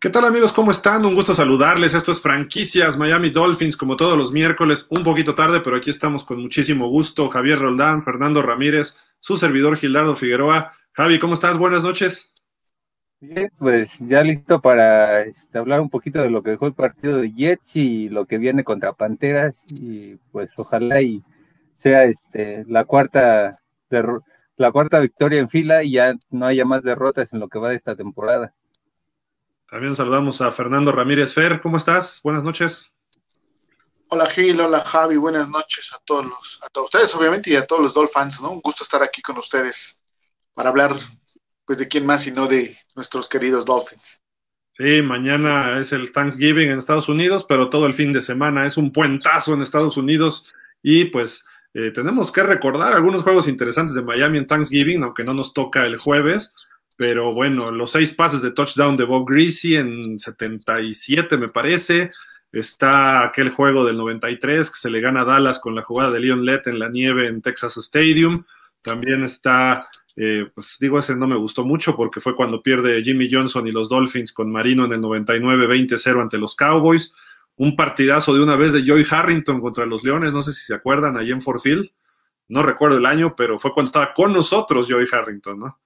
¿Qué tal amigos? ¿Cómo están? Un gusto saludarles. Esto es Franquicias Miami Dolphins, como todos los miércoles, un poquito tarde, pero aquí estamos con muchísimo gusto. Javier Roldán, Fernando Ramírez, su servidor Gilardo Figueroa. Javi, ¿cómo estás? Buenas noches. Bien, pues ya listo para este, hablar un poquito de lo que dejó el partido de Jets y lo que viene contra Panteras y pues ojalá y sea este la cuarta la cuarta victoria en fila y ya no haya más derrotas en lo que va de esta temporada. También saludamos a Fernando Ramírez Fer, ¿cómo estás? Buenas noches. Hola Gil, hola Javi, buenas noches a todos los, a todos ustedes obviamente y a todos los Dolphins, ¿no? Un gusto estar aquí con ustedes para hablar pues de quién más y no de nuestros queridos Dolphins. Sí, mañana es el Thanksgiving en Estados Unidos, pero todo el fin de semana es un puentazo en Estados Unidos y pues eh, tenemos que recordar algunos juegos interesantes de Miami en Thanksgiving, aunque no nos toca el jueves pero bueno, los seis pases de touchdown de Bob Greasy en 77 me parece. Está aquel juego del 93 que se le gana a Dallas con la jugada de Leon Lett en la nieve en Texas Stadium. También está, eh, pues digo, ese no me gustó mucho porque fue cuando pierde Jimmy Johnson y los Dolphins con Marino en el 99 20-0 ante los Cowboys. Un partidazo de una vez de Joey Harrington contra los Leones, no sé si se acuerdan, allí en Fort Field. No recuerdo el año, pero fue cuando estaba con nosotros Joey Harrington, ¿no?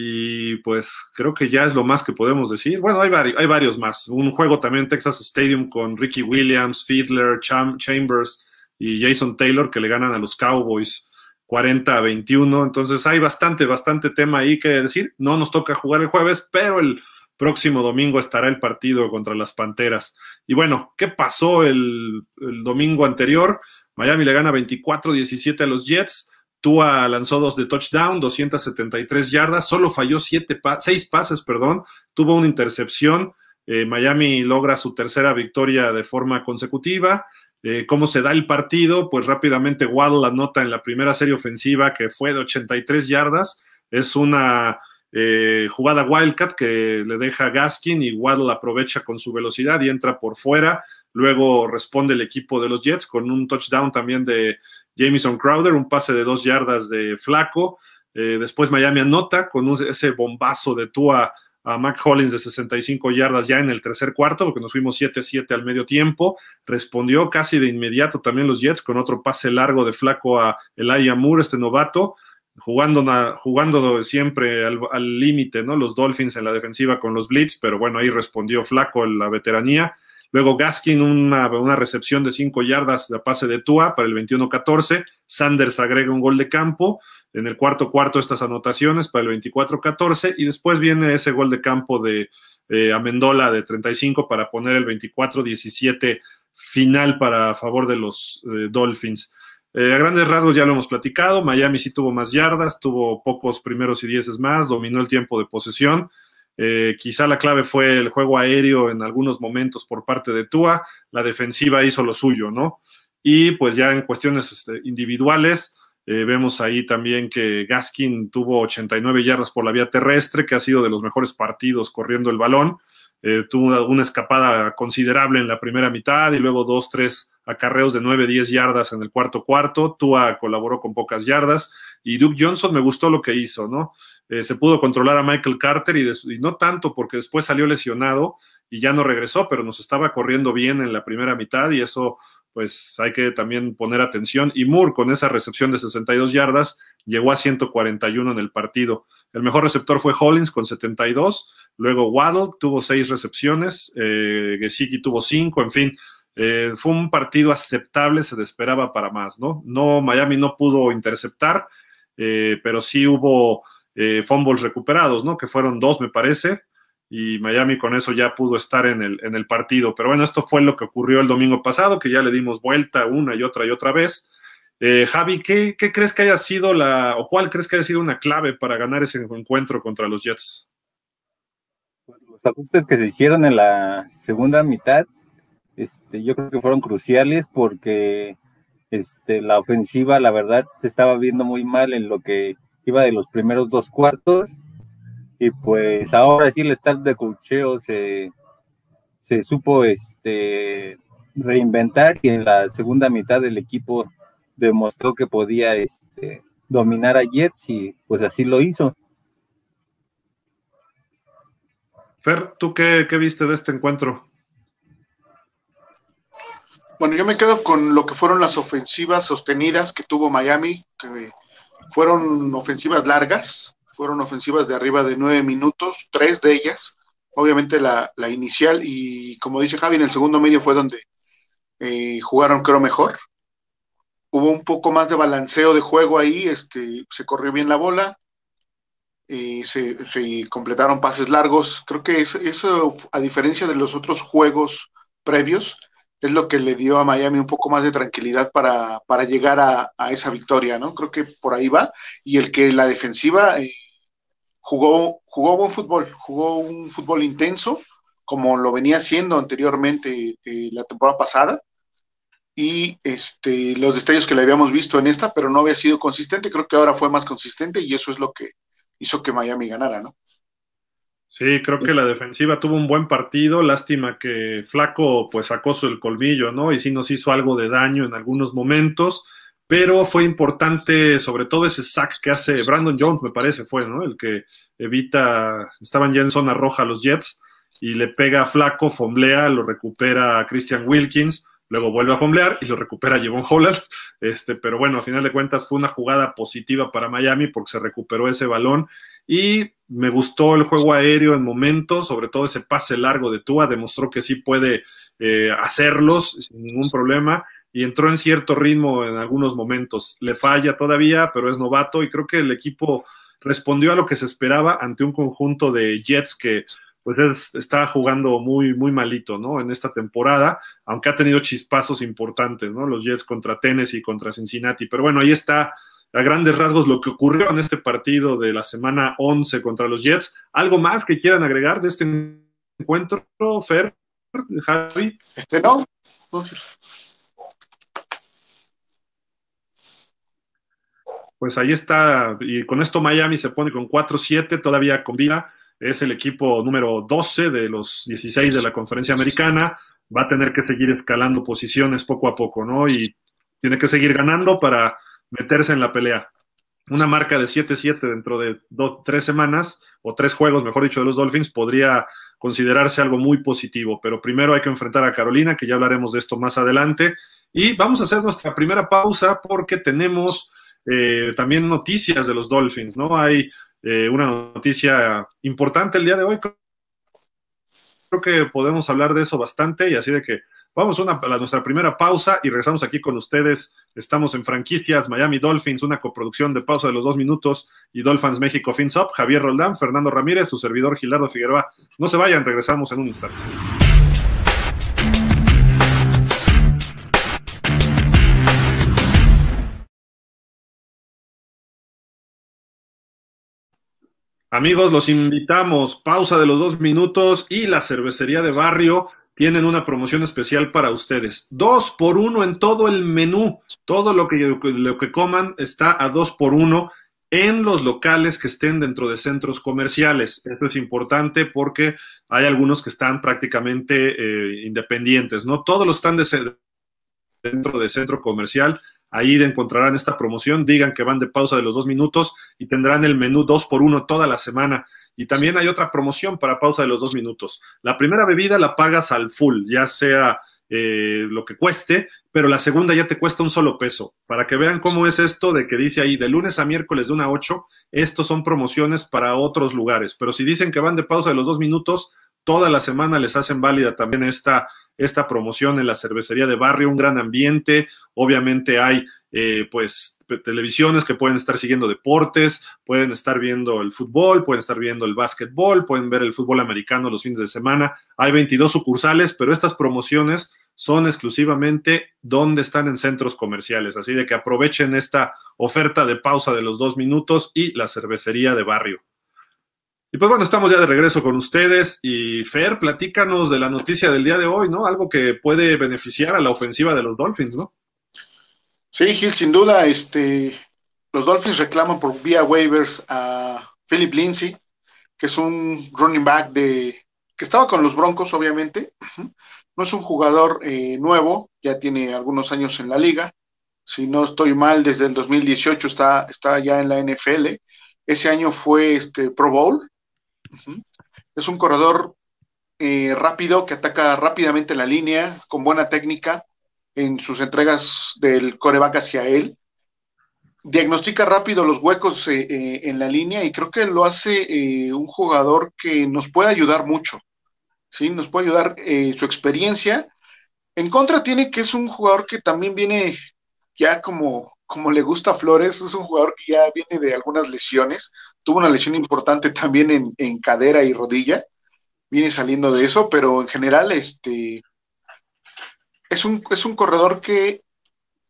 Y pues creo que ya es lo más que podemos decir. Bueno, hay, hay varios más. Un juego también Texas Stadium con Ricky Williams, Fiedler, Chambers y Jason Taylor que le ganan a los Cowboys 40 a 21. Entonces hay bastante, bastante tema ahí que decir. No nos toca jugar el jueves, pero el próximo domingo estará el partido contra las Panteras. Y bueno, ¿qué pasó el, el domingo anterior? Miami le gana 24-17 a los Jets. Tua lanzó dos de touchdown, 273 yardas, solo falló siete seis pases, perdón, tuvo una intercepción. Eh, Miami logra su tercera victoria de forma consecutiva. Eh, ¿Cómo se da el partido? Pues rápidamente Waddle anota en la primera serie ofensiva que fue de 83 yardas. Es una eh, jugada Wildcat que le deja a Gaskin y Waddle aprovecha con su velocidad y entra por fuera. Luego responde el equipo de los Jets con un touchdown también de Jamison Crowder, un pase de dos yardas de flaco. Eh, después Miami anota con ese bombazo de Tua a Mac Hollins de 65 yardas ya en el tercer cuarto, porque nos fuimos 7-7 al medio tiempo. Respondió casi de inmediato también los Jets con otro pase largo de flaco a Elijah Moore, este novato, jugando, jugando siempre al límite, ¿no? Los Dolphins en la defensiva con los Blitz, pero bueno, ahí respondió flaco la veteranía. Luego Gaskin, una, una recepción de 5 yardas de pase de Tua para el 21-14. Sanders agrega un gol de campo. En el cuarto cuarto estas anotaciones para el 24-14. Y después viene ese gol de campo de eh, Amendola de 35 para poner el 24-17 final para favor de los eh, Dolphins. Eh, a grandes rasgos ya lo hemos platicado. Miami sí tuvo más yardas, tuvo pocos primeros y dieces más, dominó el tiempo de posesión. Eh, quizá la clave fue el juego aéreo en algunos momentos por parte de Tua, la defensiva hizo lo suyo, ¿no? Y pues ya en cuestiones este, individuales, eh, vemos ahí también que Gaskin tuvo 89 yardas por la vía terrestre, que ha sido de los mejores partidos corriendo el balón. Eh, tuvo una escapada considerable en la primera mitad y luego dos, tres acarreos de 9, 10 yardas en el cuarto cuarto. Tua colaboró con pocas yardas y Duke Johnson me gustó lo que hizo, ¿no? Eh, se pudo controlar a Michael Carter y, no tanto porque después salió lesionado y ya no regresó, pero nos estaba corriendo bien en la primera mitad y eso pues hay que también poner atención. Y Moore con esa recepción de 62 yardas llegó a 141 en el partido. El mejor receptor fue Hollins con 72, luego Waddle tuvo seis recepciones, eh, Gesicki tuvo cinco, en fin, eh, fue un partido aceptable, se esperaba para más, ¿no? No, Miami no pudo interceptar, eh, pero sí hubo eh, fumbles recuperados, ¿no? Que fueron dos, me parece, y Miami con eso ya pudo estar en el, en el partido. Pero bueno, esto fue lo que ocurrió el domingo pasado, que ya le dimos vuelta una y otra y otra vez. Eh, Javi, ¿qué, crees que haya sido la, o cuál crees que haya sido una clave para ganar ese encuentro contra los Jets? Los ajustes que se hicieron en la segunda mitad, este, yo creo que fueron cruciales porque este, la ofensiva, la verdad, se estaba viendo muy mal en lo que iba de los primeros dos cuartos y pues ahora sí el staff de cocheo se, se supo este, reinventar y en la segunda mitad del equipo demostró que podía este, dominar a Jets y pues así lo hizo. Fer, ¿tú qué, qué viste de este encuentro? Bueno, yo me quedo con lo que fueron las ofensivas sostenidas que tuvo Miami, que fueron ofensivas largas, fueron ofensivas de arriba de nueve minutos, tres de ellas, obviamente la, inicial y como dice Javi, en el segundo medio fue donde eh, jugaron creo mejor. Hubo un poco más de balanceo de juego ahí, este, se corrió bien la bola, y se, completaron pases largos. Creo que eso, a diferencia de los otros juegos previos, es lo que le dio a Miami un poco más de tranquilidad para, llegar a, esa victoria, ¿no? Creo que por ahí va. Y el que la defensiva eh, jugó, jugó buen fútbol, jugó un fútbol intenso, como lo venía haciendo anteriormente eh, la temporada pasada. Y este, los destellos que le habíamos visto en esta, pero no había sido consistente, creo que ahora fue más consistente y eso es lo que hizo que Miami ganara, ¿no? Sí, creo que la defensiva tuvo un buen partido. Lástima que Flaco pues sacó el colmillo, ¿no? Y sí nos hizo algo de daño en algunos momentos, pero fue importante, sobre todo ese sack que hace Brandon Jones, me parece, fue, ¿no? El que evita, estaban ya en zona roja los Jets y le pega a Flaco, fomblea, lo recupera Christian Wilkins, luego vuelve a fomblear y lo recupera Jevon Holland. Este, pero bueno, a final de cuentas fue una jugada positiva para Miami porque se recuperó ese balón y me gustó el juego aéreo en momentos, sobre todo ese pase largo de Tua, demostró que sí puede eh, hacerlos sin ningún problema y entró en cierto ritmo en algunos momentos. Le falla todavía, pero es novato y creo que el equipo respondió a lo que se esperaba ante un conjunto de Jets que pues está jugando muy, muy malito, ¿no? En esta temporada, aunque ha tenido chispazos importantes, ¿no? Los Jets contra Tennessee contra Cincinnati. Pero bueno, ahí está a grandes rasgos lo que ocurrió en este partido de la semana 11 contra los Jets. ¿Algo más que quieran agregar de este encuentro, Fer, Javi? Este no. Pues ahí está, y con esto Miami se pone con 4-7, todavía con vida. Es el equipo número 12 de los 16 de la conferencia americana. Va a tener que seguir escalando posiciones poco a poco, ¿no? Y tiene que seguir ganando para meterse en la pelea. Una marca de 7-7 dentro de dos, tres semanas, o tres juegos, mejor dicho, de los Dolphins, podría considerarse algo muy positivo. Pero primero hay que enfrentar a Carolina, que ya hablaremos de esto más adelante. Y vamos a hacer nuestra primera pausa porque tenemos eh, también noticias de los Dolphins, ¿no? Hay eh, una noticia importante el día de hoy. Creo que podemos hablar de eso bastante y así de que Vamos a, nuestra primera pausa y regresamos aquí con ustedes. Estamos en franquicias Miami Dolphins, una coproducción de pausa de los dos minutos y Dolphins México Fins Up. Javier Roldán, Fernando Ramírez, su servidor Gilardo Figueroa. No se vayan, regresamos en un instante. Amigos, los invitamos. Pausa de los dos minutos y la cervecería de barrio tienen una promoción especial para ustedes. Dos por uno en todo el menú. Todo lo que, lo que coman está a dos por uno en los locales que estén dentro de centros comerciales. Esto es importante porque hay algunos que están prácticamente eh, independientes, ¿no? Todos los están dentro de centro comercial. Ahí encontrarán esta promoción. Digan que van de pausa de los dos minutos y tendrán el menú dos por uno toda la semana. Y también hay otra promoción para pausa de los dos minutos. La primera bebida la pagas al full, ya sea eh, lo que cueste, pero la segunda ya te cuesta un solo peso. Para que vean cómo es esto de que dice ahí de lunes a miércoles de una a 8, estos son promociones para otros lugares. Pero si dicen que van de pausa de los dos minutos, toda la semana les hacen válida también esta, esta promoción en la cervecería de barrio, un gran ambiente. Obviamente hay eh, pues televisiones que pueden estar siguiendo deportes, pueden estar viendo el fútbol, pueden estar viendo el básquetbol, pueden ver el fútbol americano los fines de semana. Hay 22 sucursales, pero estas promociones son exclusivamente donde están en centros comerciales. Así de que aprovechen esta oferta de pausa de los dos minutos y la cervecería de barrio. Y pues bueno, estamos ya de regreso con ustedes y Fer, platícanos de la noticia del día de hoy, ¿no? Algo que puede beneficiar a la ofensiva de los Dolphins, ¿no? Sí, Gil, sin duda, este, los Dolphins reclaman por vía waivers a Philip Lindsay, que es un running back de que estaba con los Broncos, obviamente. No es un jugador eh, nuevo, ya tiene algunos años en la liga. Si no estoy mal, desde el 2018 está, está ya en la NFL. Ese año fue este Pro Bowl. Es un corredor eh, rápido que ataca rápidamente la línea, con buena técnica en sus entregas del coreback hacia él. Diagnostica rápido los huecos eh, eh, en la línea y creo que lo hace un jugador que nos puede ayudar mucho. ¿sí? Nos puede ayudar su experiencia. En contra tiene que es un jugador que también viene ya como, como le gusta Flores, es un jugador que ya viene de algunas lesiones. Tuvo una lesión importante también en, en cadera y rodilla viene saliendo de eso, pero en general este es un, es un corredor que,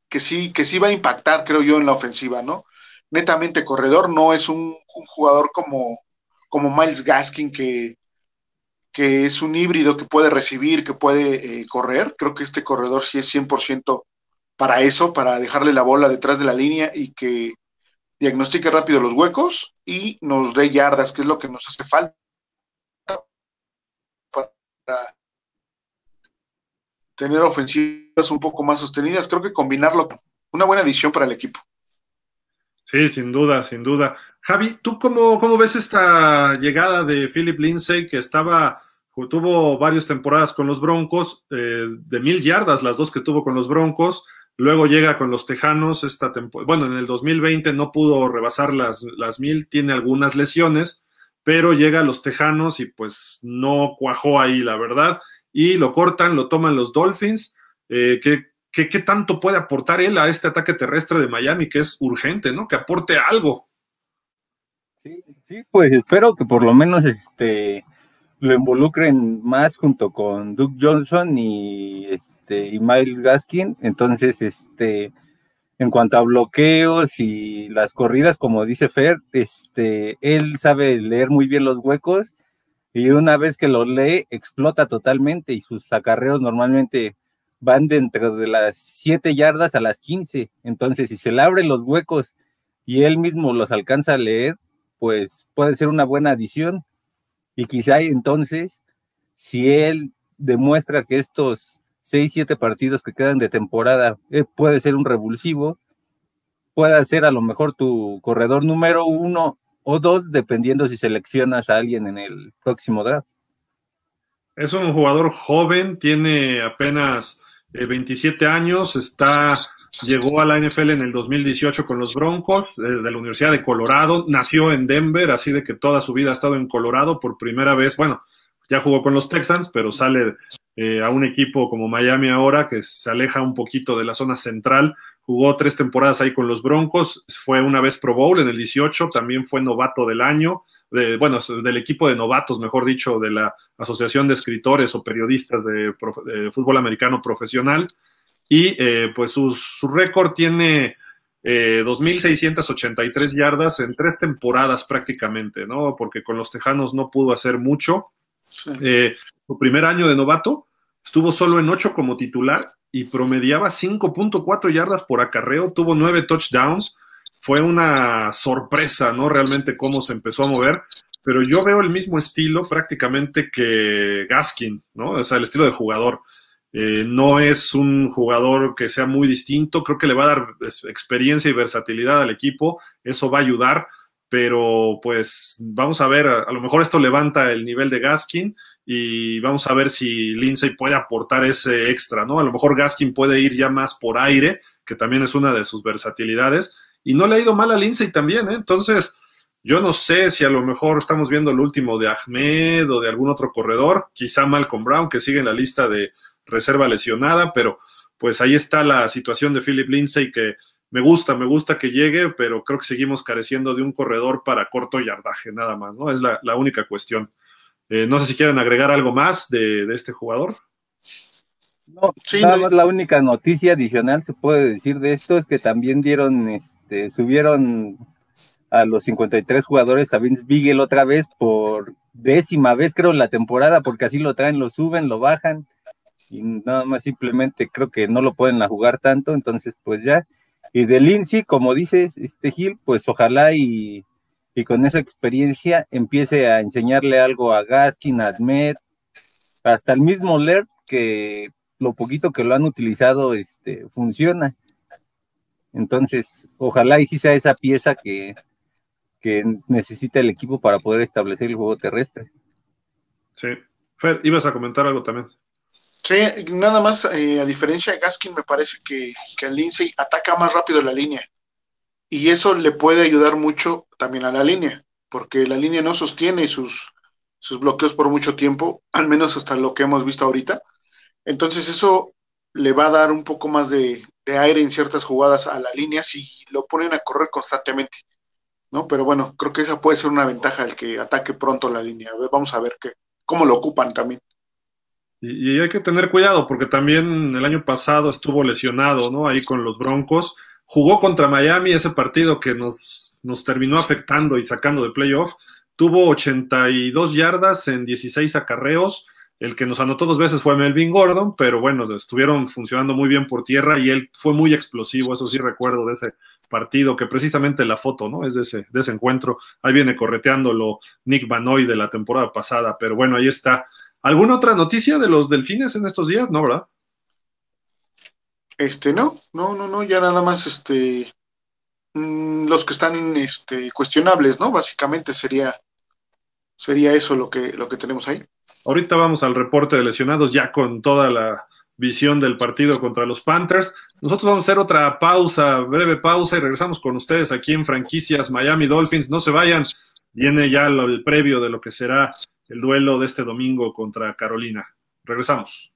que, sí, que sí va a impactar, creo yo, en la ofensiva, ¿no? Netamente corredor, no es un, jugador como, como Miles Gaskin que, que es un híbrido que puede recibir, que puede eh, correr. Creo que este corredor sí es 100% para eso, para dejarle la bola detrás de la línea y que diagnostique rápido los huecos y nos dé yardas, que es lo que nos hace falta tener ofensivas un poco más sostenidas. Creo que combinarlo, una buena edición para el equipo. Sí, sin duda, sin duda. Javi, ¿tú cómo, cómo ves esta llegada de Philip Lindsay que estaba, tuvo varias temporadas con los Broncos, eh, de mil yardas, las dos que tuvo con los Broncos, luego llega con los Tejanos esta temporada, bueno, en el 2020 no pudo rebasar las, las mil, tiene algunas lesiones, pero llega a los Tejanos y pues no cuajó ahí, la verdad, y lo cortan, lo toman los Dolphins. Eh, ¿qué, qué, tanto puede aportar él a este ataque terrestre de Miami, que es urgente, ¿no? Que aporte algo. Sí, sí, pues espero que por lo menos este lo involucren más junto con Duke Johnson y este y Miles Gaskin. Entonces, este en cuanto a bloqueos y las corridas, como dice Fer, este, él sabe leer muy bien los huecos y una vez que los lee, explota totalmente y sus acarreos normalmente van dentro de las 7 yardas a las 15. Entonces, si se le abren los huecos y él mismo los alcanza a leer, pues puede ser una buena adición. Y quizá entonces, si él demuestra que estos seis, siete partidos que quedan de temporada, eh, puede ser un revulsivo, puede ser a lo mejor tu corredor número uno o dos, dependiendo si seleccionas a alguien en el próximo draft. Es un jugador joven, tiene apenas 27 eh, años, está, llegó a la NFL en el 2018 con los Broncos eh, de la Universidad de Colorado, nació en Denver, así de que toda su vida ha estado en Colorado por primera vez, bueno, ya jugó con los Texans, pero sale eh, a un equipo como Miami ahora, que se aleja un poquito de la zona central. Jugó tres temporadas ahí con los Broncos, fue una vez Pro Bowl en el 18, también fue novato del año, de, bueno, del equipo de novatos, mejor dicho, de la Asociación de Escritores o Periodistas de, Fútbol Americano Profesional. Y eh, pues su, récord tiene eh, 2.683 yardas en tres temporadas prácticamente, ¿no? Porque con los Tejanos no pudo hacer mucho. Eh, su primer año de novato estuvo solo en 8 como titular y promediaba 5.4 yardas por acarreo, tuvo 9 touchdowns. Fue una sorpresa, ¿no? Realmente cómo se empezó a mover, pero yo veo el mismo estilo prácticamente que Gaskin, ¿no? O sea, el estilo de jugador. Eh, no es un jugador que sea muy distinto, creo que le va a dar experiencia y versatilidad al equipo, eso va a ayudar pero pues vamos a ver, a, lo mejor esto levanta el nivel de Gaskin y vamos a ver si Lindsay puede aportar ese extra, ¿no? A lo mejor Gaskin puede ir ya más por aire, que también es una de sus versatilidades, y no le ha ido mal a Lindsay también, ¿eh? Entonces, yo no sé si a lo mejor estamos viendo el último de Ahmed o de algún otro corredor, quizá Malcolm Brown, que sigue en la lista de reserva lesionada, pero pues ahí está la situación de Philip Lindsay que me gusta, me gusta que llegue, pero creo que seguimos careciendo de un corredor para corto yardaje, nada más, ¿no? Es la, única cuestión. Eh, no sé si quieren agregar algo más de, este jugador. No, la única noticia adicional se puede decir de esto es que también dieron, este, subieron a los 53 jugadores a Vince Beagle otra vez por décima vez, creo, en la temporada, porque así lo traen, lo suben, lo bajan, y nada más simplemente creo que no lo pueden jugar tanto, entonces pues ya. Y de Lindsay, como dices, este Gil, pues ojalá y, con esa experiencia empiece a enseñarle algo a Gaskin, a Admet, hasta el mismo Ler, que lo poquito que lo han utilizado este, funciona. Entonces, ojalá y sí sea esa pieza que, que necesita el equipo para poder establecer el juego terrestre. Sí. Fer, ibas a comentar algo también. Sí, nada más, eh, a diferencia de Gaskin, me parece que, que el Lindsay ataca más rápido la línea. Y eso le puede ayudar mucho también a la línea, porque la línea no sostiene sus, sus bloqueos por mucho tiempo, al menos hasta lo que hemos visto ahorita. Entonces eso le va a dar un poco más de, aire en ciertas jugadas a la línea si lo ponen a correr constantemente. ¿no? Pero bueno, creo que esa puede ser una ventaja el que ataque pronto la línea. Vamos a ver qué, cómo lo ocupan también. Y, hay que tener cuidado porque también el año pasado estuvo lesionado, ¿no? Ahí con los Broncos. Jugó contra Miami ese partido que nos, nos terminó afectando y sacando de playoff. Tuvo 82 yardas en 16 acarreos. El que nos anotó dos veces fue Melvin Gordon, pero bueno, estuvieron funcionando muy bien por tierra y él fue muy explosivo, eso sí recuerdo de ese partido, que precisamente la foto, ¿no? Es de ese, encuentro. Ahí viene correteándolo Nick Banoy de la temporada pasada, pero bueno, ahí está. ¿Alguna otra noticia de los delfines en estos días? No, ¿verdad? Este, no, no, no, no, ya nada más, este, mm, los que están, este, cuestionables, ¿no? Básicamente sería, sería eso lo que, lo que tenemos ahí. Ahorita vamos al reporte de lesionados ya con toda la visión del partido contra los Panthers. Nosotros vamos a hacer otra pausa, breve pausa y regresamos con ustedes aquí en franquicias Miami Dolphins. No se vayan, viene ya el previo de lo que será el duelo de este domingo contra Carolina. Regresamos.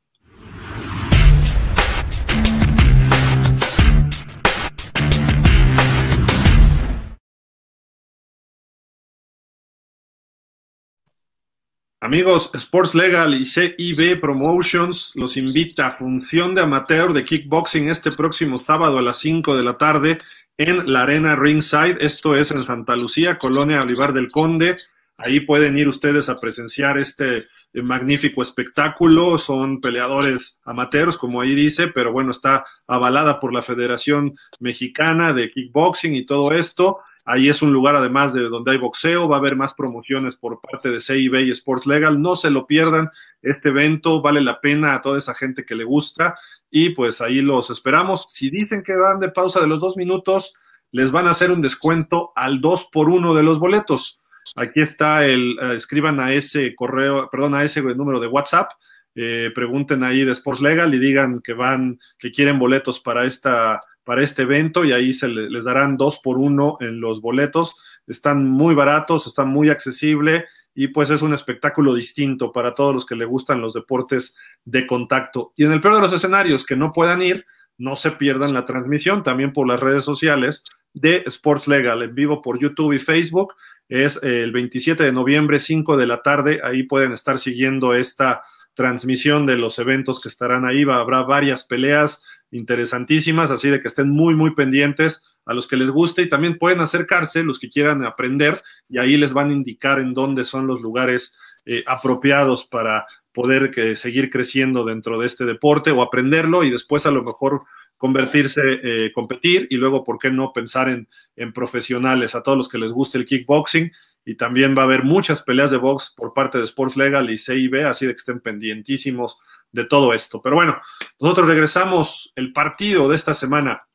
Amigos, Sports Legal y CIB Promotions los invita a función de amateur de kickboxing este próximo sábado a las 5 de la tarde en la Arena Ringside. Esto es en Santa Lucía, Colonia Olivar del Conde. Ahí pueden ir ustedes a presenciar este eh, magnífico espectáculo. Son peleadores amateurs, como ahí dice, pero bueno, está avalada por la Federación Mexicana de Kickboxing y todo esto. Ahí es un lugar además de donde hay boxeo, va a haber más promociones por parte de CIB y Sports Legal. No se lo pierdan, este evento vale la pena a toda esa gente que le gusta y pues ahí los esperamos. Si dicen que van de pausa de los dos minutos, les van a hacer un descuento al 2 por 1 de los boletos. Aquí está el, eh, escriban a ese correo, perdón, a ese número de WhatsApp, eh, pregunten ahí de Sports Legal y digan que van, que quieren boletos para esta para este evento y ahí se les darán dos por uno en los boletos. Están muy baratos, están muy accesibles y pues es un espectáculo distinto para todos los que le gustan los deportes de contacto. Y en el peor de los escenarios que no puedan ir, no se pierdan la transmisión también por las redes sociales de Sports Legal en vivo por YouTube y Facebook. Es el 27 de noviembre, 5 de la tarde. Ahí pueden estar siguiendo esta transmisión de los eventos que estarán ahí. Habrá varias peleas, interesantísimas, así de que estén muy, muy pendientes a los que les guste y también pueden acercarse los que quieran aprender y ahí les van a indicar en dónde son los lugares eh, apropiados para poder que, seguir creciendo dentro de este deporte o aprenderlo y después a lo mejor convertirse, eh, competir y luego, ¿por qué no pensar en, en profesionales? A todos los que les guste el kickboxing y también va a haber muchas peleas de box por parte de Sports Legal y CIB, así de que estén pendientísimos de todo esto. Pero bueno, nosotros regresamos. El partido de esta semana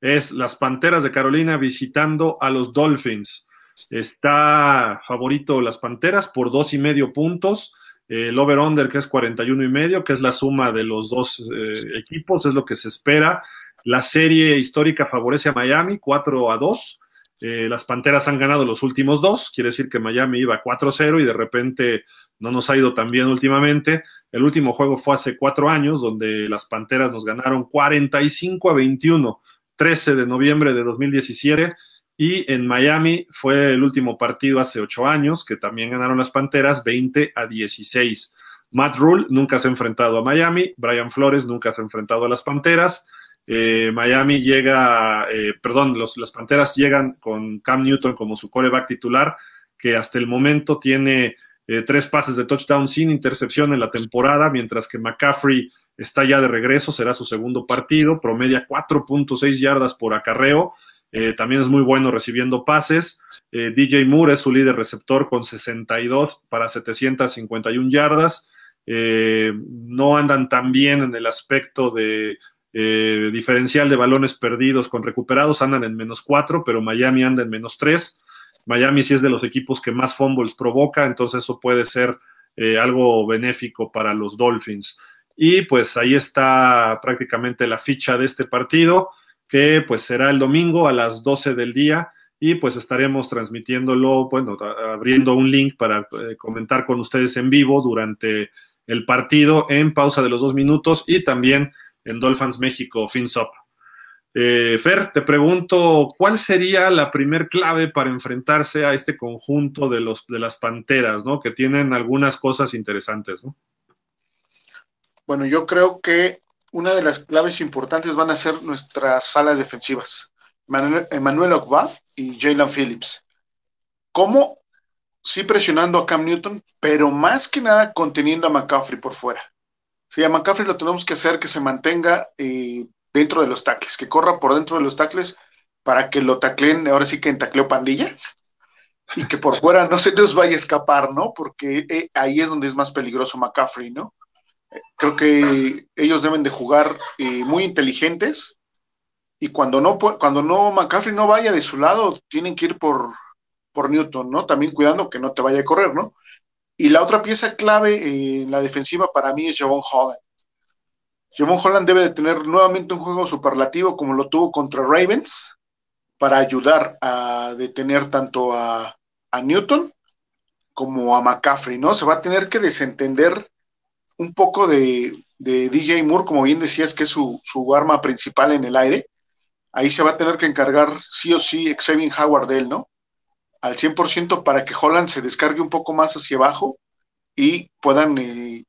es las Panteras de Carolina visitando a los Dolphins. Está favorito las Panteras por dos y medio puntos. El over-under, que es 41 y medio, que es la suma de los dos eh, equipos, es lo que se espera. La serie histórica favorece a Miami, 4 a 2. Eh, las Panteras han ganado los últimos dos, quiere decir que Miami iba 4-0 y de repente no nos ha ido tan bien últimamente. El último juego fue hace cuatro años, donde las Panteras nos ganaron 45 a 21, 13 de noviembre de 2017. Y en Miami fue el último partido hace ocho años, que también ganaron las Panteras 20 a 16. Matt Rule nunca se ha enfrentado a Miami, Brian Flores nunca se ha enfrentado a las Panteras. Eh, Miami llega, eh, perdón, las Panteras llegan con Cam Newton como su coreback titular, que hasta el momento tiene eh, tres pases de touchdown sin intercepción en la temporada, mientras que McCaffrey está ya de regreso, será su segundo partido, promedia 4.6 yardas por acarreo, eh, también es muy bueno recibiendo pases. Eh, DJ Moore es su líder receptor con 62 para 751 yardas. no andan tan bien en el aspecto de diferencial de balones perdidos con recuperados, andan en menos 4, pero Miami anda en menos 3. Miami sí es de los equipos que más fumbles provoca, entonces eso puede ser eh, algo benéfico para los Dolphins. Y pues ahí está prácticamente la ficha de este partido, que pues será el domingo a las 12 del día y pues estaremos transmitiéndolo, bueno, abriendo un link para eh, comentar con ustedes en vivo durante el partido en pausa de los dos minutos y también en Dolphins México FinSop. Eh, Fer, te pregunto, ¿cuál sería la primer clave para enfrentarse a este conjunto de, los, de las Panteras, ¿no? que tienen algunas cosas interesantes? ¿no? Bueno, yo creo que una de las claves importantes van a ser nuestras salas defensivas. Emmanuel Ogba y Jalen Phillips. ¿Cómo? Sí presionando a Cam Newton, pero más que nada conteniendo a McCaffrey por fuera. Sí, a McCaffrey lo tenemos que hacer que se mantenga eh, dentro de los tacles, que corra por dentro de los tacles para que lo tacleen, ahora sí que en tacleo pandilla, y que por fuera no se nos vaya a escapar, ¿no? Porque eh, ahí es donde es más peligroso McCaffrey, ¿no? Creo que ellos deben de jugar eh, muy inteligentes y cuando no, cuando no McCaffrey no vaya de su lado, tienen que ir por, por Newton, ¿no? También cuidando que no te vaya a correr, ¿no? Y la otra pieza clave en la defensiva para mí es Javon Holland. Javon Holland debe de tener nuevamente un juego superlativo como lo tuvo contra Ravens para ayudar a detener tanto a, Newton como a McCaffrey, ¿no? Se va a tener que desentender un poco de, DJ Moore, como bien decías, que es su, su, arma principal en el aire, ahí se va a tener que encargar sí o sí Xavier Howard de él, ¿no? Al 100% para que Holland se descargue un poco más hacia abajo y puedan, eh,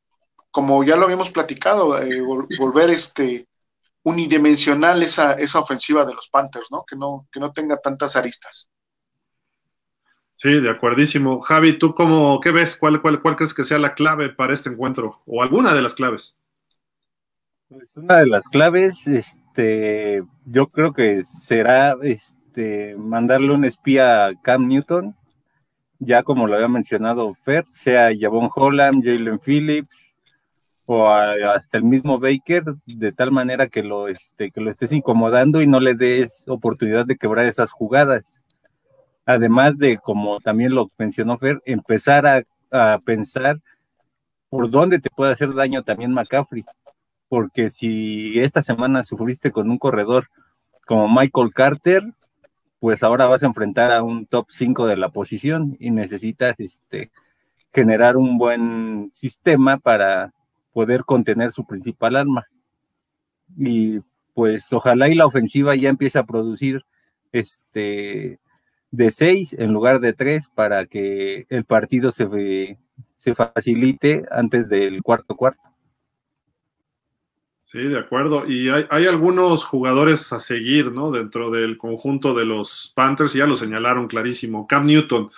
como ya lo habíamos platicado, eh, volver este unidimensional esa, esa ofensiva de los Panthers, ¿no? Que no, que no tenga tantas aristas. Sí, de acuerdísimo. Javi, ¿tú cómo, qué ves? ¿Cuál, cuál, ¿Cuál crees que sea la clave para este encuentro? ¿O alguna de las claves? Pues una de las claves, este, yo creo que será este, mandarle un espía a Cam Newton, ya como lo había mencionado Fer, sea Javon Holland, Jalen Phillips o hasta el mismo Baker, de tal manera que lo, este, que lo estés incomodando y no le des oportunidad de quebrar esas jugadas. Además de, como también lo mencionó Fer, empezar a, a pensar por dónde te puede hacer daño también McCaffrey porque si esta semana sufriste con un corredor como Michael Carter, pues ahora vas a enfrentar a un top 5 de la posición y necesitas este, generar un buen sistema para poder contener su principal arma. Y pues ojalá y la ofensiva ya empiece a producir este de 6 en lugar de 3 para que el partido se, se facilite antes del cuarto cuarto. Sí, de acuerdo. Y hay, algunos jugadores a seguir, ¿no? Dentro del conjunto de los Panthers, ya lo señalaron clarísimo. Cam Newton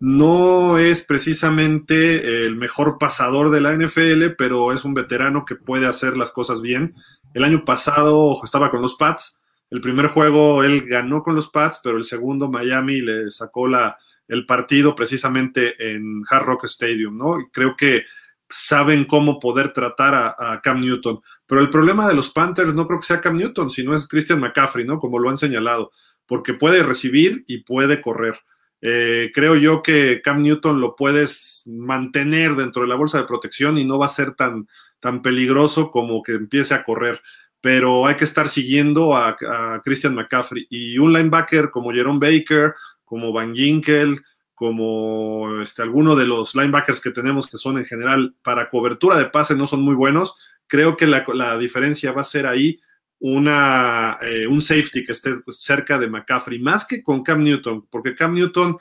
no es precisamente el mejor pasador de la NFL, pero es un veterano que puede hacer las cosas bien. El año pasado estaba con los Pats. El primer juego él ganó con los Pats, pero el segundo Miami le sacó la, el partido precisamente en Hard Rock Stadium, ¿no? Y creo que saben cómo poder tratar a, Cam Newton. Pero el problema de los Panthers no creo que sea Cam Newton, sino es Christian McCaffrey, ¿no? Como lo han señalado, porque puede recibir y puede correr. Eh, creo yo que Cam Newton lo puedes mantener dentro de la bolsa de protección y no va a ser tan, tan peligroso como que empiece a correr. Pero hay que estar siguiendo a, Christian McCaffrey y un linebacker como Jerome Baker, como Van Ginkel, como este, alguno de los linebackers que tenemos que son en general para cobertura de pase no son muy buenos, creo que la, diferencia va a ser ahí una, eh, un safety que esté cerca de McCaffrey, más que con Cam Newton, porque Cam Newton,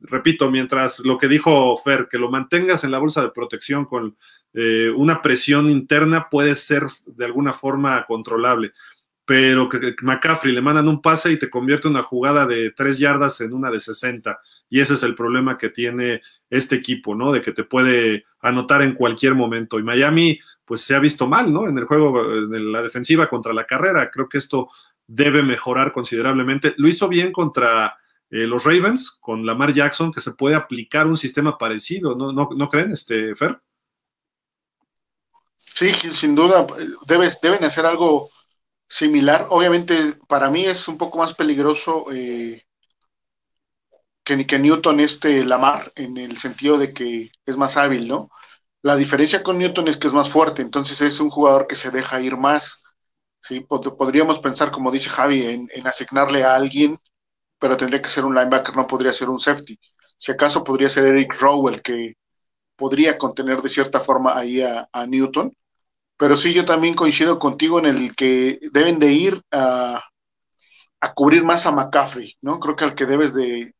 repito, mientras lo que dijo Fer, que lo mantengas en la bolsa de protección con eh, una presión interna puede ser de alguna forma controlable pero que McCaffrey le mandan un pase y te convierte una jugada de tres yardas en una de 60 y ese es el problema que tiene este equipo, ¿no? De que te puede anotar en cualquier momento. Y Miami, pues se ha visto mal, ¿no? En el juego, de la defensiva contra la carrera. Creo que esto debe mejorar considerablemente. Lo hizo bien contra eh, los Ravens, con Lamar Jackson, que se puede aplicar un sistema parecido, ¿no, no, ¿no creen, este, Fer? Sí, sin duda, deben hacer algo similar. Obviamente, para mí es un poco más peligroso eh, que, que Newton este Lamar, en el sentido de que es más hábil, ¿no? La diferencia con Newton es que es más fuerte, entonces es un jugador que se deja ir más. ¿sí? Podríamos pensar, como dice Javi, en, asignarle a alguien, pero tendría que ser un linebacker, no podría ser un safety. Si acaso podría ser Eric Rowell, que podría contener de cierta forma ahí a, Newton. Pero sí, yo también coincido contigo en el que deben de ir a, a cubrir más a McCaffrey, ¿no? Creo que al que debes de,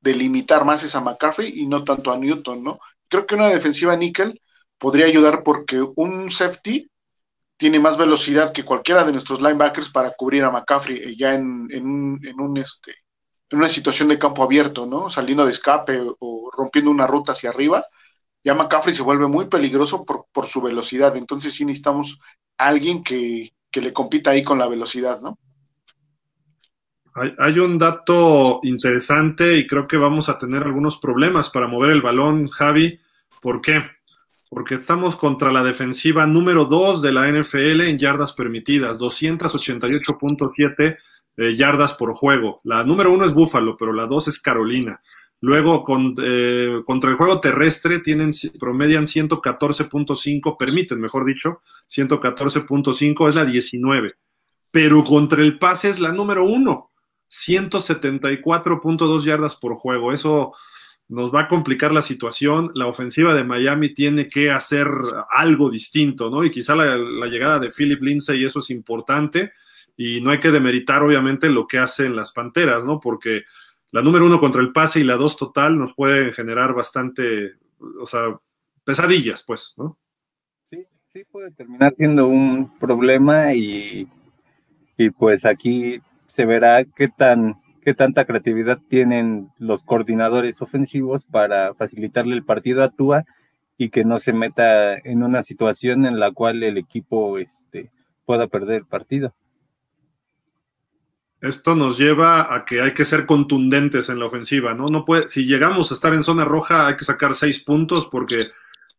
de limitar más es a McCaffrey y no tanto a Newton, ¿no? Creo que una defensiva níquel podría ayudar porque un safety tiene más velocidad que cualquiera de nuestros linebackers para cubrir a McCaffrey eh, ya en, un, este, en una situación de campo abierto, ¿no? Saliendo de escape o rompiendo una ruta hacia arriba, ya McCaffrey se vuelve muy peligroso por, por su velocidad. Entonces sí necesitamos alguien que, que le compita ahí con la velocidad, ¿no? Hay, un dato interesante y creo que vamos a tener algunos problemas para mover el balón, Javi. ¿Por qué? Porque estamos contra la defensiva número 2 de la NFL en yardas permitidas, 288.7 eh, yardas por juego. La número 1 es Buffalo, pero la 2 es Carolina. Luego, con, eh, contra el juego terrestre, tienen, promedian 114.5, permiten, mejor dicho, 114.5 es la 19. Pero contra el pase es la número 1. 174.2 yardas por juego. Eso nos va a complicar la situación. La ofensiva de Miami tiene que hacer algo distinto, ¿no? Y quizá la, llegada de Philip Lindsay, eso es importante. Y no hay que demeritar, obviamente, lo que hacen las Panteras, ¿no? Porque la número uno contra el pase y la dos total nos puede generar bastante, o sea, pesadillas, pues, ¿no? Sí, sí puede terminar siendo un problema y, y pues aquí se verá qué tan qué tanta creatividad tienen los coordinadores ofensivos para facilitarle el partido a Tua y que no se meta en una situación en la cual el equipo este, pueda perder el partido. Esto nos lleva a que hay que ser contundentes en la ofensiva, ¿no? No puede, si llegamos a estar en zona roja, hay que sacar seis puntos porque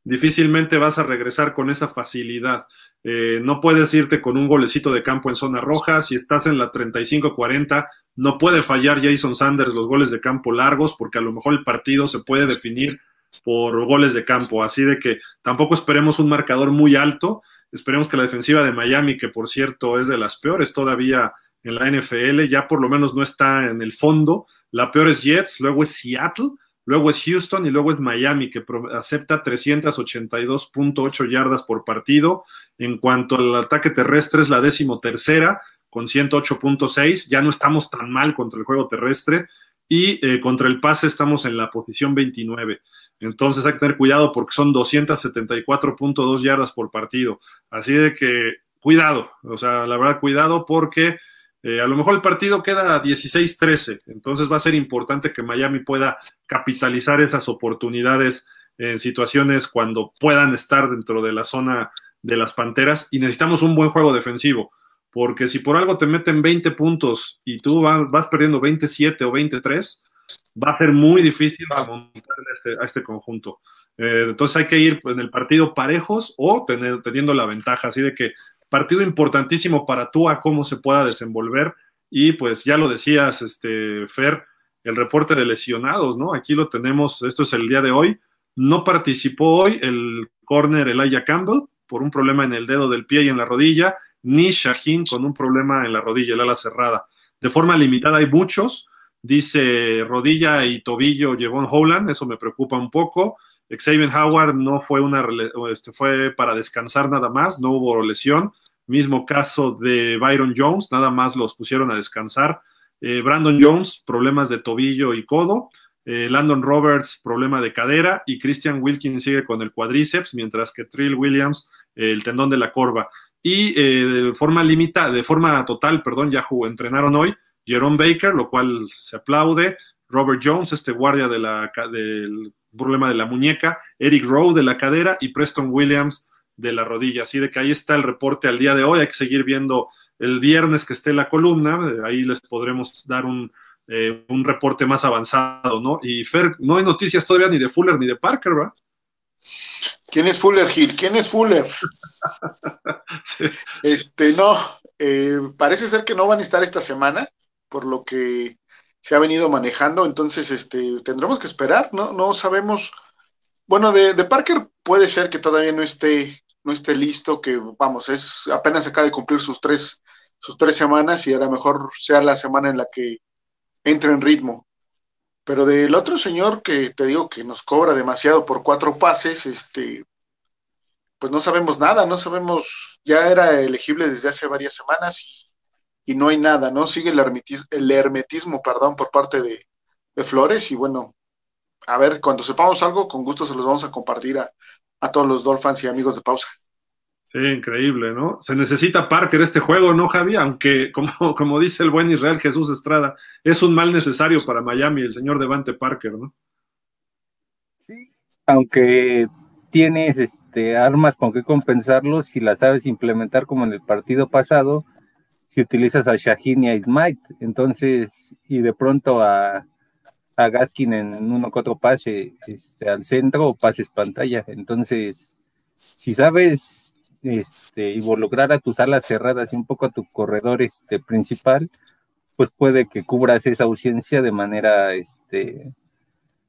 difícilmente vas a regresar con esa facilidad. Eh, no puedes irte con un golecito de campo en zona roja. Si estás en la 35-40, no puede fallar Jason Sanders los goles de campo largos, porque a lo mejor el partido se puede definir por goles de campo. Así de que tampoco esperemos un marcador muy alto. Esperemos que la defensiva de Miami, que por cierto es de las peores todavía en la NFL, ya por lo menos no está en el fondo. La peor es Jets, luego es Seattle luego es Houston y luego es Miami, que acepta 382.8 yardas por partido. En cuanto al ataque terrestre, es la décimo tercera, con 108.6. Ya no estamos tan mal contra el juego terrestre. Y eh, contra el pase estamos en la posición 29. Entonces hay que tener cuidado porque son 274.2 yardas por partido. Así de que cuidado, o sea, la verdad, cuidado porque eh, a lo mejor el partido queda 16-13, entonces va a ser importante que Miami pueda capitalizar esas oportunidades en situaciones cuando puedan estar dentro de la zona de las Panteras y necesitamos un buen juego defensivo, porque si por algo te meten 20 puntos y tú vas, perdiendo 27 o 23, va a ser muy difícil montar este, a este, conjunto. Eh, entonces hay que ir en el partido parejos o teniendo la ventaja, así de que partido importantísimo para tú a cómo se pueda desenvolver. Y pues ya lo decías, este, Fer, el reporte de lesionados, ¿no? Aquí lo tenemos, esto es el día de hoy. No participó hoy el corner Elijah Campbell por un problema en el dedo del pie y en la rodilla, ni Shaheen con un problema en la rodilla, el ala cerrada. De forma limitada hay muchos, dice rodilla y tobillo Jevon Holland, eso me preocupa un poco. Xavier Howard no fue una este, fue para descansar nada más, no hubo lesión. Mismo caso de Byron Jones, nada más los pusieron a descansar. Eh, Brandon Jones, problemas de tobillo y codo. Eh, Landon Roberts, problema de cadera. Y Christian Wilkins sigue con el cuadríceps, mientras que Trill Williams, el tendón de la corva. Y eh, de forma limitada, de forma total, perdón, ya entrenaron hoy Jerome Baker, lo cual se aplaude. Robert Jones, este guardia de la, del problema de la muñeca, Eric Rowe de la cadera y Preston Williams de la rodilla. Así de que ahí está el reporte al día de hoy. Hay que seguir viendo el viernes que esté la columna. Ahí les podremos dar un, eh, un reporte más avanzado, ¿no? Y Fer, no hay noticias todavía ni de Fuller ni de Parker, ¿verdad? ¿Quién es Fuller, Gil? ¿Quién es Fuller? Este, no, eh, parece ser que no van a estar esta semana, por lo que se ha venido manejando, entonces este, tendremos que esperar, ¿no? No sabemos bueno, de, de, Parker puede ser que todavía no esté, no esté listo, que vamos, es apenas acaba de cumplir sus tres, sus tres semanas y a lo mejor sea la semana en la que entre en ritmo. Pero del otro señor que te digo que nos cobra demasiado por cuatro pases, este, pues no sabemos nada, no sabemos, ya era elegible desde hace varias semanas y, y no hay nada, ¿no? Sigue el hermetismo, el hermetismo perdón, por parte de, de, Flores y bueno, a ver, cuando sepamos algo, con gusto se los vamos a compartir a, a todos los Dolphins y amigos de pausa. Sí, increíble, ¿no? Se necesita Parker este juego, ¿no, Javi? Aunque, como, como dice el buen Israel Jesús Estrada, es un mal necesario para Miami, el señor Devante Parker, ¿no? Sí, aunque tienes este, armas con que compensarlo, si las sabes implementar como en el partido pasado, si utilizas a Shaheen y a Smite, entonces, y de pronto a, Gaskin en uno que otro pase este, al centro o pases pantalla, entonces, si sabes este, involucrar a tus alas cerradas y un poco a tu corredor este, principal, pues puede que cubras esa ausencia de manera, este,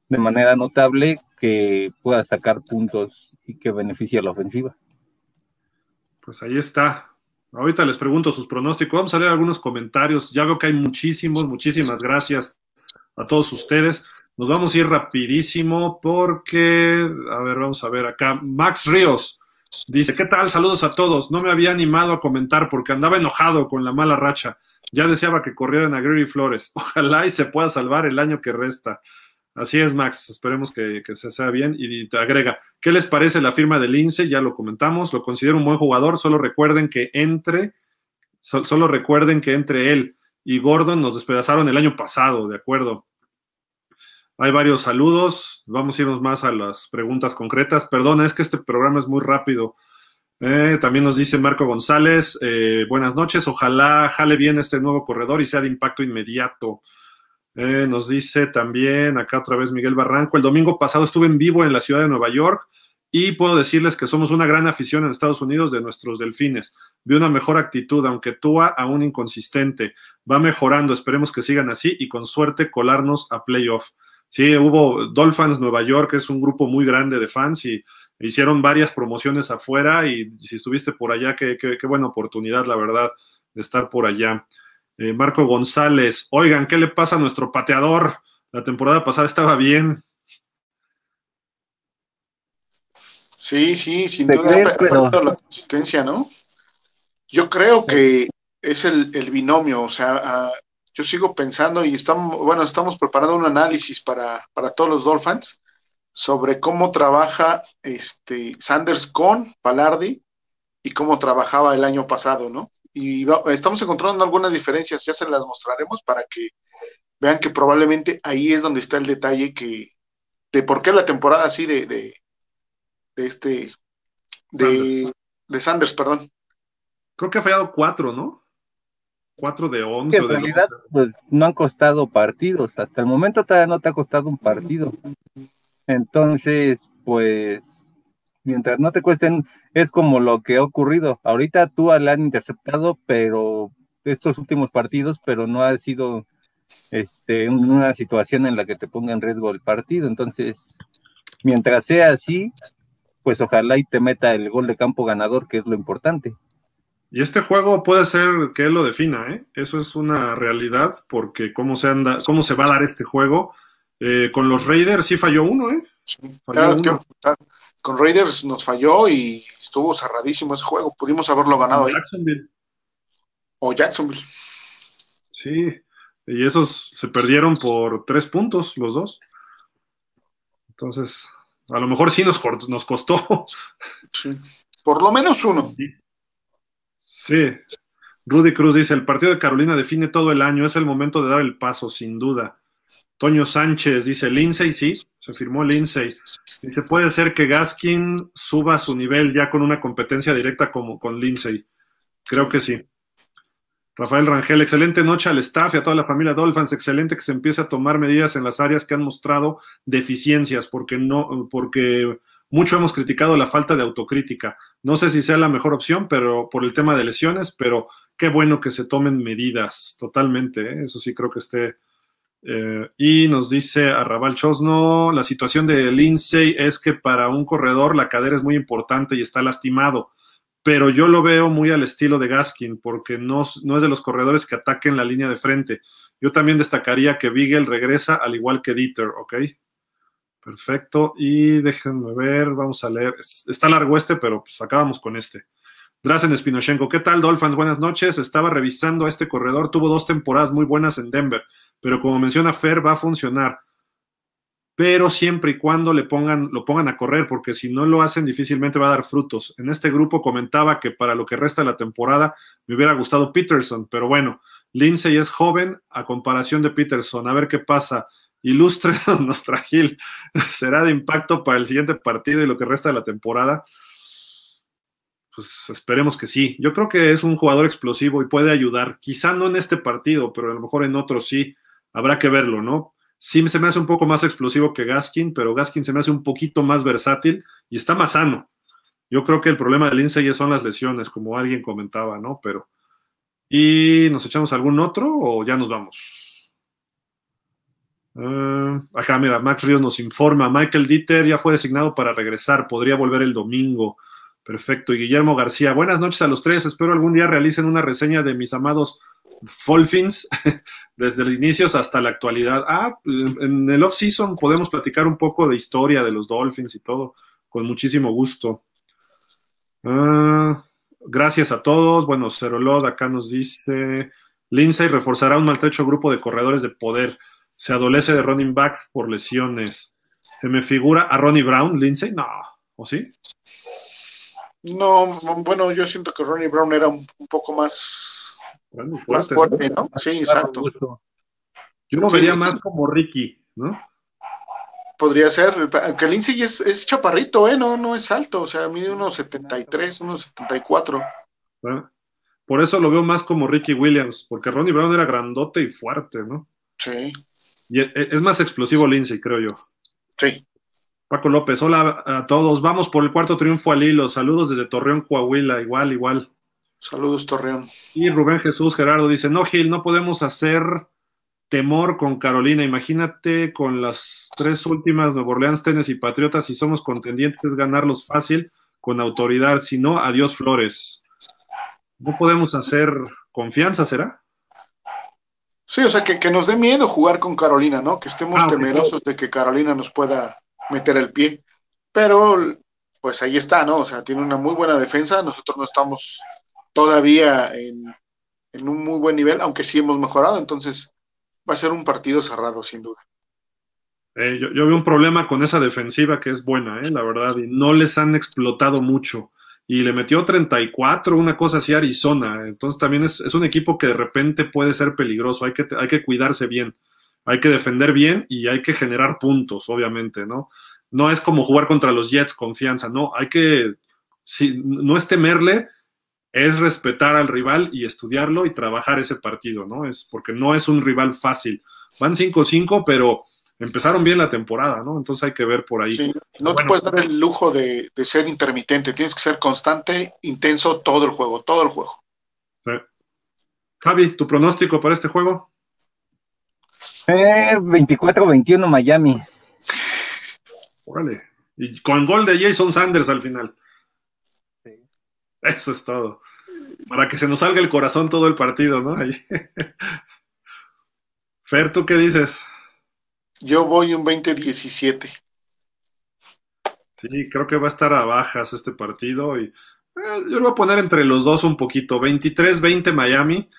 de manera notable, que pueda sacar puntos y que beneficie a la ofensiva. Pues ahí está. Ahorita les pregunto sus pronósticos. Vamos a leer algunos comentarios. Ya veo que hay muchísimos, muchísimas gracias a todos ustedes. Nos vamos a ir rapidísimo porque, a ver, vamos a ver acá. Max Ríos Dice, ¿qué tal? Saludos a todos. No me había animado a comentar porque andaba enojado con la mala racha. Ya deseaba que corrieran a Gregory Flores. Ojalá y se pueda salvar el año que resta. Así es, Max. Esperemos que, se sea bien. Y te agrega, ¿qué les parece la firma de Lince? Ya lo comentamos. Lo considero un buen jugador. Solo recuerden que entre, solo recuerden que entre él y Gordon nos despedazaron el año pasado, ¿de acuerdo? Hay varios saludos. Vamos a irnos más a las preguntas concretas. Perdona, es que este programa es muy rápido. Eh, también nos dice Marco González, eh, buenas noches, ojalá jale bien este nuevo corredor y sea de impacto inmediato. Eh, nos dice también acá otra vez Miguel Barranco, el domingo pasado estuve en vivo en la ciudad de Nueva York y puedo decirles que somos una gran afición en Estados Unidos de nuestros delfines. Vi una mejor actitud, aunque Tua aún inconsistente. Va mejorando, esperemos que sigan así y con suerte colarnos a playoff. Sí, hubo Dolphins Nueva York, es un grupo muy grande de fans y hicieron varias promociones afuera y si estuviste por allá, qué, qué, qué buena oportunidad, la verdad, de estar por allá. Eh, Marco González, oigan, ¿qué le pasa a nuestro pateador? La temporada pasada estaba bien. Sí, sí, sin duda ha perdido la consistencia, ¿no? Yo creo que es el, el binomio, o sea, yo sigo pensando y estamos, bueno, estamos preparando un análisis para, para todos los Dolphins sobre cómo trabaja este Sanders con Palardi y cómo trabajaba el año pasado, ¿no? Y estamos encontrando algunas diferencias, ya se las mostraremos para que vean que probablemente ahí es donde está el detalle que de por qué la temporada así de, de, de este de, de Sanders, perdón. Creo que ha fallado cuatro, ¿no? 4 de 11. Que en realidad, pues no han costado partidos. Hasta el momento todavía no te ha costado un partido. Entonces, pues, mientras no te cuesten, es como lo que ha ocurrido. Ahorita tú la han interceptado, pero estos últimos partidos, pero no ha sido este, una situación en la que te ponga en riesgo el partido. Entonces, mientras sea así, pues ojalá y te meta el gol de campo ganador, que es lo importante. Y este juego puede ser que él lo defina, ¿eh? Eso es una realidad, porque cómo se anda, cómo se va a dar este juego. Eh, con los Raiders sí falló uno, ¿eh? Falló uno. Con Raiders nos falló y estuvo cerradísimo ese juego. Pudimos haberlo ganado ahí. Jacksonville. O Jacksonville. Sí, y esos se perdieron por tres puntos, los dos. Entonces, a lo mejor sí nos, nos costó. Sí. Por lo menos uno. Sí. Rudy Cruz dice, el partido de Carolina define todo el año, es el momento de dar el paso, sin duda. Toño Sánchez dice, Lindsay, sí, se firmó Lindsay. Dice, puede ser que Gaskin suba su nivel ya con una competencia directa como con Lindsay. Creo que sí. Rafael Rangel, excelente noche al staff y a toda la familia Dolphins. Excelente que se empiece a tomar medidas en las áreas que han mostrado deficiencias, porque no, porque mucho hemos criticado la falta de autocrítica. No sé si sea la mejor opción, pero por el tema de lesiones, pero qué bueno que se tomen medidas totalmente. ¿eh? Eso sí creo que esté Eh, y nos dice Arrabal Chosno, la situación de Lindsay es que para un corredor la cadera es muy importante y está lastimado, pero yo lo veo muy al estilo de Gaskin, porque no, no es de los corredores que ataquen la línea de frente. Yo también destacaría que Beagle regresa al igual que Dieter, ¿ok? Perfecto. Y déjenme ver, vamos a leer. Está largo este, pero pues acabamos con este. Drazen Spinoshenko, ¿qué tal, Dolphins? Buenas noches. Estaba revisando este corredor, tuvo dos temporadas muy buenas en Denver, pero como menciona Fer, va a funcionar. Pero siempre y cuando le pongan, lo pongan a correr, porque si no lo hacen, difícilmente va a dar frutos. En este grupo comentaba que para lo que resta de la temporada me hubiera gustado Peterson, pero bueno, Lindsay es joven a comparación de Peterson. A ver qué pasa. Ilustre nuestra Gil. ¿Será de impacto para el siguiente partido y lo que resta de la temporada? pues esperemos que sí. Yo creo que es un jugador explosivo y puede ayudar. Quizá no en este partido, pero a lo mejor en otros sí. Habrá que verlo, ¿no? Sí se me hace un poco más explosivo que Gaskin, pero Gaskin se me hace un poquito más versátil y está más sano. Yo creo que el problema de Lindsay son las lesiones, como alguien comentaba, ¿no? Pero. ¿Y nos echamos algún otro o ya nos vamos? Uh, acá, mira, Max Ríos nos informa. Michael Dieter ya fue designado para regresar, podría volver el domingo. Perfecto. Y Guillermo García, buenas noches a los tres. Espero algún día realicen una reseña de mis amados Dolphins desde los inicios hasta la actualidad. Ah, en el off-season podemos platicar un poco de historia de los Dolphins y todo, con muchísimo gusto. Ah, gracias a todos. Bueno, Cerolod acá nos dice, Lindsay reforzará un maltrecho grupo de corredores de poder. Se adolece de running back por lesiones. Se me figura a Ronnie Brown, Lindsay, no, ¿o sí? No, bueno, yo siento que Ronnie Brown era un, poco más, fuerte, ¿no? Sí, exacto. Yo lo vería más como Ricky, ¿no? Podría ser, Lindsay es, es chaparrito, ¿eh? No, no es alto, o sea, mide unos 73, unos 74. Ah, por eso lo veo más como Ricky Williams, porque Ronnie Brown era grandote y fuerte, ¿no? Sí. Y es, es más explosivo Lindsay, creo yo. Sí. Paco López, hola a todos. Vamos por el cuarto triunfo al hilo. Saludos desde Torreón, Coahuila. Igual, igual. Saludos, Torreón. Y Rubén Jesús Gerardo dice: No, Gil, no podemos hacer temor con Carolina. Imagínate con las tres últimas Nuevo Orleans, Tennessee y Patriotas. Si somos contendientes, es ganarlos fácil con autoridad. Si no, adiós, Flores. No podemos hacer confianza, ¿será? Sí, o sea, que, nos dé miedo jugar con Carolina, ¿no? Que estemos ah, temerosos de que Carolina nos pueda meter el pie. Pero pues ahí está, ¿no? O sea, tiene una muy buena defensa. Nosotros no estamos todavía en, un muy buen nivel, aunque sí hemos mejorado. Entonces va a ser un partido cerrado, sin duda. Eh, yo, veo un problema con esa defensiva que es buena, eh, la verdad, y no les han explotado mucho. Y le metió 34, una cosa así a Arizona. Entonces también es, es, un equipo que de repente puede ser peligroso. Hay que, hay que cuidarse bien hay que defender bien y hay que generar puntos, obviamente, ¿no? No es como jugar contra los Jets, confianza, no, hay que, si, no es temerle, es respetar al rival y estudiarlo y trabajar ese partido, ¿no? Es porque no es un rival fácil. Van 5-5, pero empezaron bien la temporada, ¿no? Entonces hay que ver por ahí. Sí, no te puedes dar el lujo de, ser intermitente, tienes que ser constante, intenso todo el juego, todo el juego. Javi, ¿tu pronóstico para este juego? Eh, 24-21 Miami. Órale. Y con gol de Jason Sanders al final. Eso es todo. Para que se nos salga el corazón todo el partido, ¿no? Fer, ¿tú qué dices? Yo voy un 20-17. Sí, creo que va a estar a bajas este partido y eh, yo lo voy a poner entre los dos un poquito. 23-20 Miami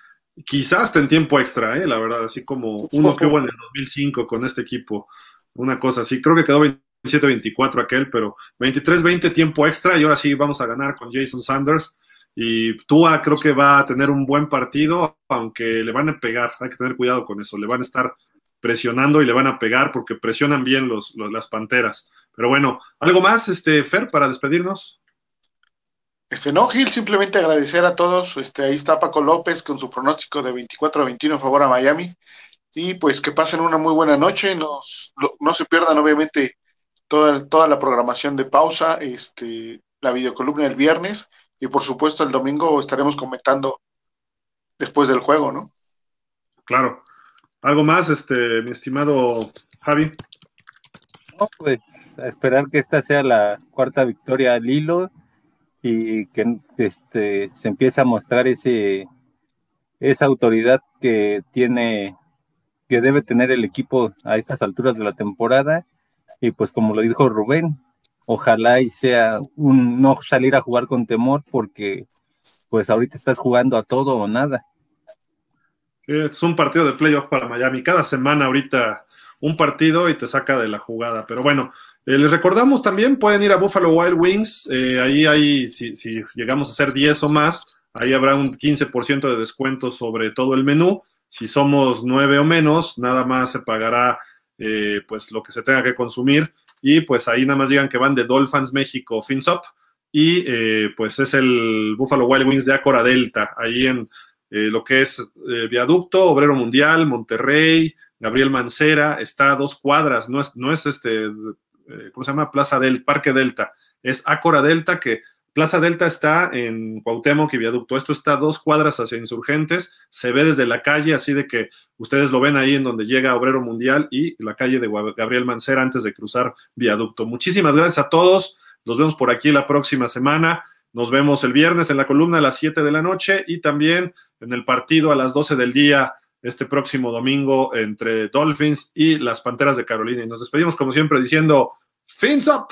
quizás hasta en tiempo extra, ¿eh? la verdad, así como uno que hubo en el 2005 con este equipo, una cosa así, creo que quedó 27-24 aquel, pero 23-20 tiempo extra y ahora sí vamos a ganar con Jason Sanders y Tua creo que va a tener un buen partido, aunque le van a pegar, hay que tener cuidado con eso, le van a estar presionando y le van a pegar porque presionan bien los, las Panteras. Pero bueno, ¿algo más, este, Fer, para despedirnos? Este, no, Gil, simplemente agradecer a todos. Este, ahí está Paco López con su pronóstico de 24 a 21 en favor a Miami. Y pues que pasen una muy buena noche. Nos, no se pierdan, obviamente, toda, toda la programación de pausa, este, la videocolumna el viernes. Y por supuesto, el domingo estaremos comentando después del juego, ¿no? Claro. ¿Algo más, este, mi estimado Javi? No, pues a esperar que esta sea la cuarta victoria al hilo y que este, se empiece a mostrar ese, esa autoridad que tiene, que debe tener el equipo a estas alturas de la temporada. Y pues como lo dijo Rubén, ojalá y sea un no salir a jugar con temor porque pues ahorita estás jugando a todo o nada. Es un partido de playoff para Miami. Cada semana ahorita un partido y te saca de la jugada. Pero bueno, eh, les recordamos también, pueden ir a Buffalo Wild Wings. Eh, ahí hay, si, llegamos a ser 10 o más, ahí habrá un 15% de descuento sobre todo el menú. Si somos 9 o menos, nada más se pagará eh, pues lo que se tenga que consumir. Y pues ahí nada más digan que van de Dolphins México FinSop. Y pues es el Buffalo Wild Wings de Acora Delta, ahí en lo que es Viaducto, Obrero Mundial, Monterrey, Gabriel Mancera, está a dos cuadras, no es, no es este eh, ¿cómo se llama? Plaza del Parque Delta. Es Acora Delta, que Plaza Delta está en Cuauhtémoc y Viaducto. Esto está dos cuadras hacia Insurgentes, se ve desde la calle, así de que ustedes lo ven ahí en donde llega Obrero Mundial y la calle de Gabriel Mancera antes de cruzar Viaducto. Muchísimas gracias a todos. Nos vemos por aquí la próxima semana. Nos vemos el viernes en la columna a las 7 de la noche y también en el partido a las 12 del día este próximo domingo entre Dolphins y las Panteras de Carolina. Y nos despedimos como siempre diciendo, Fins up!